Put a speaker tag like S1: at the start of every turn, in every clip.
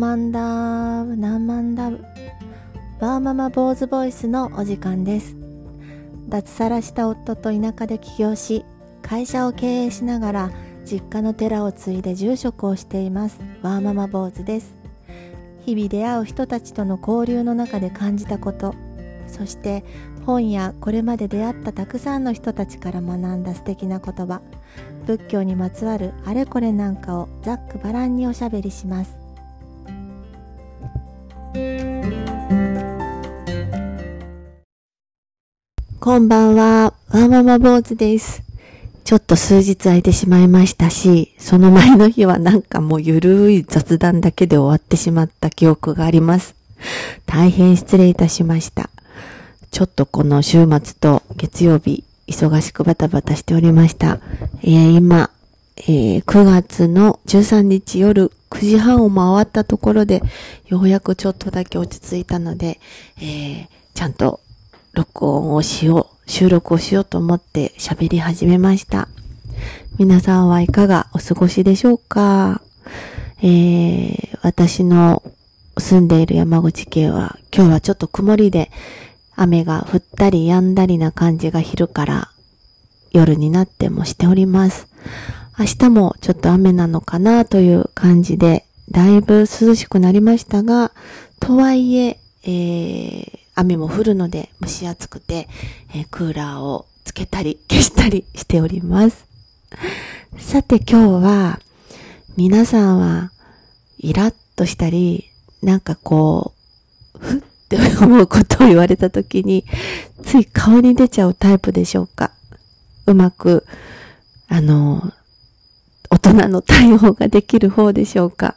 S1: 万だ何万だワーママ坊主ボイスのお時間です。脱サラした夫と田舎で起業し会社を経営しながら実家の寺を継いで住職をしていますワーママ坊主です。日々出会う人たちとの交流の中で感じたことそして本やこれまで出会ったたくさんの人たちから学んだ素敵な言葉。仏教にまつわるあれこれなんかをざっくばらんにおしゃべりします。こんばんは、ワーママ坊主です。ちょっと数日空いてしまいましたし、その前の日はなんかもうゆるい雑談だけで終わってしまった記憶があります。大変失礼いたしました。ちょっとこの週末と月曜日、忙しくバタバタしておりました。えー、今、えー、9月の13日夜9時半を回ったところで、ようやくちょっとだけ落ち着いたので、えー、ちゃんと録音をしよう、収録をしようと思って喋り始めました。皆さんはいかがお過ごしでしょうか？えー、私の住んでいる山口県は今日はちょっと曇りで雨が降ったり止んだりな感じが昼から夜になってもしております。明日もちょっと雨なのかなという感じで、だいぶ涼しくなりましたが、とはいえ、えー、雨も降るので蒸し暑くて、えー、クーラーをつけたり 消したりしております。さて今日は、皆さんはイラッとしたり、なんかこう、ふって思うことを言われた時に、つい顔に出ちゃうタイプでしょうかうまく、あの、大人の対応ができる方でしょうか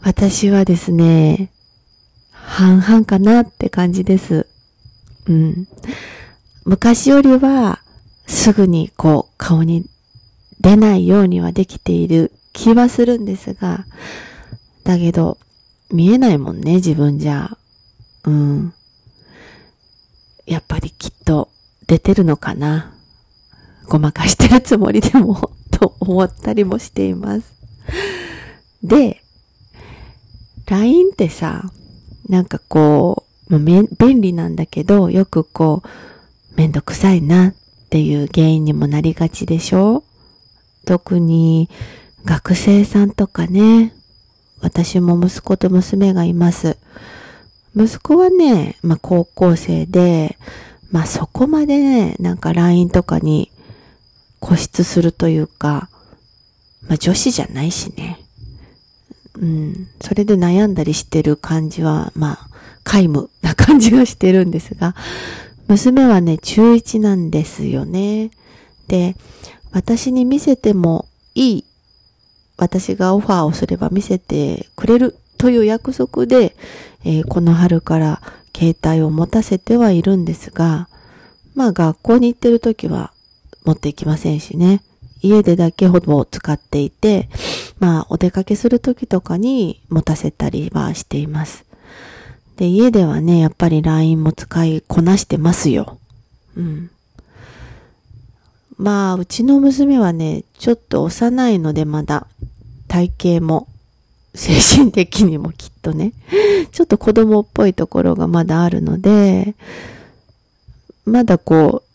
S1: 私はですね、半々かなって感じです。うん。昔よりは、すぐにこう、顔に出ないようにはできている気はするんですが、だけど、見えないもんね、自分じゃ。うん。やっぱりきっと出てるのかな。ごまかしてるつもりでもと思ったりもしています。で、LINE ってさ、なんかこう、まあ、便利なんだけど、よくこう、めんどくさいなっていう原因にもなりがちでしょ？特に学生さんとかね、私も息子と娘がいます。息子はね、まあ高校生で、まあそこまでね、なんか LINE とかに固執するというか、まあ女子じゃないしね。うん、それで悩んだりしてる感じは、まあ、皆無な感じがしてるんですが、娘はね、中1なんですよね。で、私に見せてもいい。私がオファーをすれば見せてくれるという約束で、えー、この春から携帯を持たせてはいるんですが、まあ学校に行ってる時は持っていきませんしね。家でだけほぼ使っていて、まあ、お出かけする時とかに持たせたりはしています。で、家ではね、やっぱり LINE も使いこなしてますよ。うん。まあ、うちの娘はね、ちょっと幼いのでまだ、体型も、精神的にもきっとね、ちょっと子供っぽいところがまだあるので、まだこう、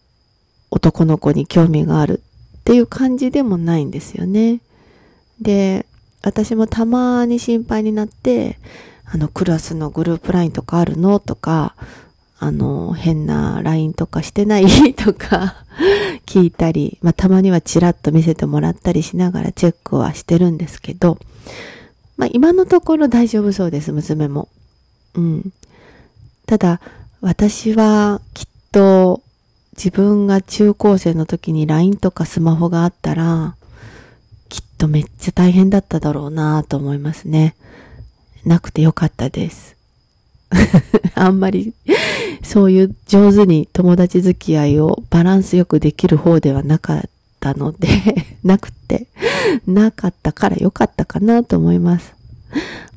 S1: 男の子に興味があるっていう感じでもないんですよね。で、私もたまに心配になって、あの、クラスのグループ LINE とかあるのとか、あの、変な LINE とかしてないとか 聞いたり、まあ、たまにはチラッと見せてもらったりしながらチェックはしてるんですけど、まあ、今のところ大丈夫そうです、娘も。うん。ただ、私はきっと自分が中高生の時に LINE とかスマホがあったら、きっとめっちゃ大変だっただろうなと思いますね。なくてよかったです。あんまりそういう上手に友達付き合いをバランスよくできる方ではなかったので なくて、なかったからよかったかなと思います。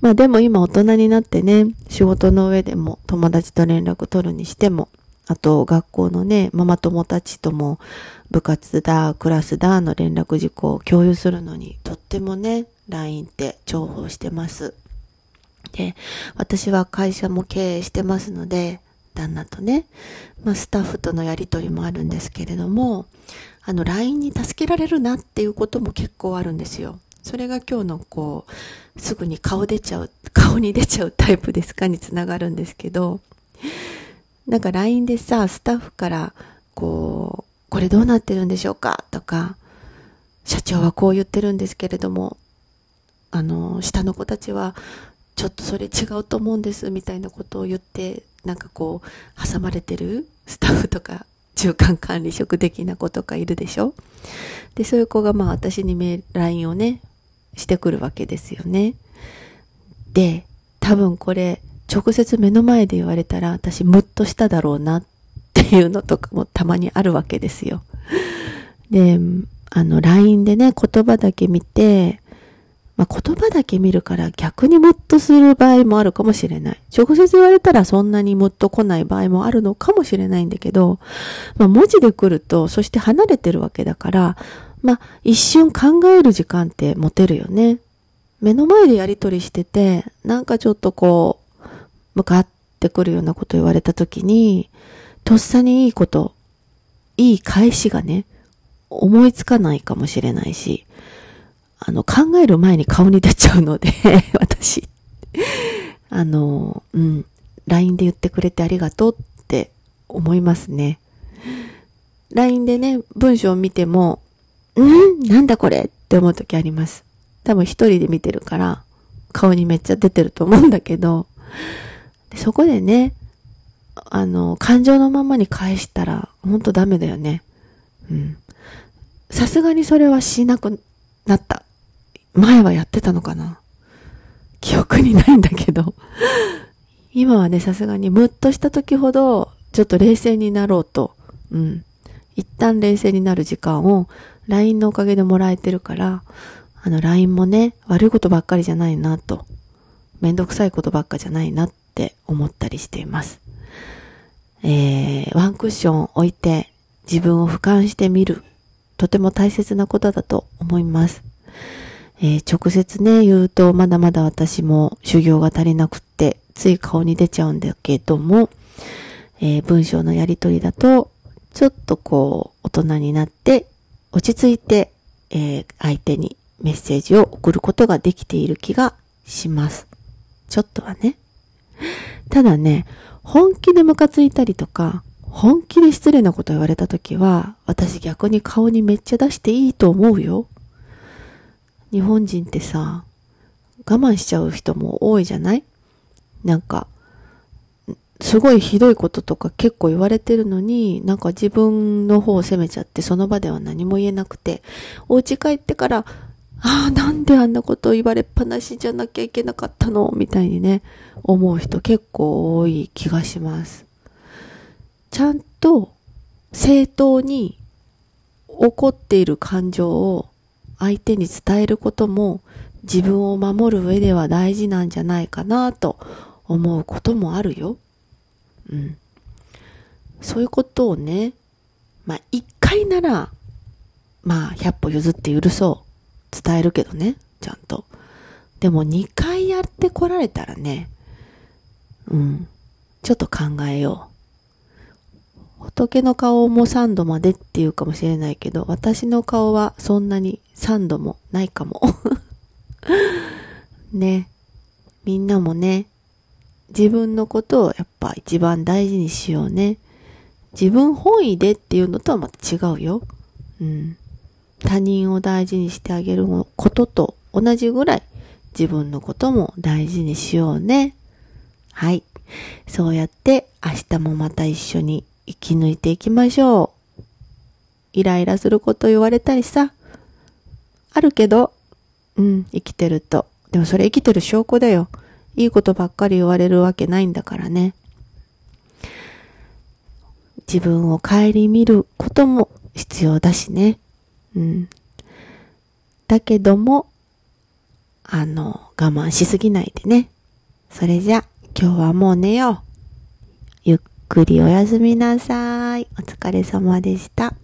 S1: まあでも今大人になってね、仕事の上でも友達と連絡取るにしても、あと、学校のね、ママ友たちとも部活だ、クラスだの連絡事項を共有するのに、とってもね、LINE って重宝してます。で、私は会社も経営してますので、旦那とね、まあ、スタッフとのやりとりもあるんですけれども、あの、LINE に助けられるなっていうことも結構あるんですよ。それが今日のこう、すぐに顔出ちゃう、顔に出ちゃうタイプですかにつながるんですけど、なんか LINE でさ、スタッフから、こう、これどうなってるんでしょうかとか、社長はこう言ってるんですけれども、あの、下の子たちは、ちょっとそれ違うと思うんですみたいなことを言ってなんかこう挟まれてるスタッフとか中間管理職的な子とかいるでしょ？でそういう子がまあ私にメ LINE をねしてくるわけですよね。で多分これ直接目の前で言われたら私ムッとしただろうなっていうのとかもたまにあるわけですよであの LINE でね言葉だけ見てまあ、言葉だけ見るから逆にムッとする場合もあるかもしれない。直接言われたらそんなにムッと来ない場合もあるのかもしれないんだけど、まあ、文字で来ると、そして離れてるわけだから、まあ、一瞬考える時間って持てるよね。目の前でやりとりしてて、なんかちょっとこう、向かってくるようなこと言われた時に、とっさにいいこと、いい返しがね、思いつかないかもしれないし、あの、考える前に顔に出ちゃうので 私、あの、うん、LINE で言ってくれてありがとうって思いますね。LINE でね、文章を見ても、んなんだこれって思う時あります。多分一人で見てるから、顔にめっちゃ出てると思うんだけど、そこでね、あの、感情のままに返したら、ほんとダメだよね。うん。さすがにそれはしなくなった。前はやってたのかな記憶にないんだけど今はね、さすがにムッとした時ほど、ちょっと冷静になろうと、うん。一旦冷静になる時間を LINE のおかげでもらえてるから、あの LINE もね、悪いことばっかりじゃないなと、めんどくさいことばっかじゃないなって思ったりしています。えー、ワンクッション置いて自分を俯瞰してみる。とても大切なことだと思います。えー、直接ね、言うとまだまだ私も修行が足りなくって、つい顔に出ちゃうんだけども、えー、文章のやりとりだと、ちょっとこう、大人になって、落ち着いて、えー、相手にメッセージを送ることができている気がします。ちょっとはね。ただね、本気でムカついたりとか、本気で失礼なこと言われた時は、私逆に顔にめっちゃ出していいと思うよ。日本人ってさ、我慢しちゃう人も多いじゃない？なんか、すごいひどいこととか結構言われてるのに、なんか自分の方を責めちゃってその場では何も言えなくて、お家帰ってから、ああ、なんであんなこと言われっぱなしじゃなきゃいけなかったの？みたいにね、思う人結構多い気がします。ちゃんと正当に怒っている感情を相手に伝えることも自分を守る上では大事なんじゃないかなと思うこともあるよ。うん。そういうことをね、まあ一回なら、まあ百歩譲って許そう。伝えるけどね、ちゃんと。でも2回やってこられたらね、うん、ちょっと考えよう。仏の顔も3度までっていうかもしれないけど、私の顔はそんなに3度もないかも。ね。みんなもね、自分のことをやっぱ一番大事にしようね。自分本位でっていうのとはまた違うよ。うん。他人を大事にしてあげることと同じぐらい自分のことも大事にしようね。はい。そうやって明日もまた一緒に生き抜いていきましょう。イライラすること言われたりさ、あるけど、うん、生きてると。でもそれ生きてる証拠だよ。いいことばっかり言われるわけないんだからね。自分を顧みることも必要だしね。ん。だけども、あの、我慢しすぎないでね。それじゃ、今日はもう寝よう。ゆっくりおやすみなさい。お疲れ様でした。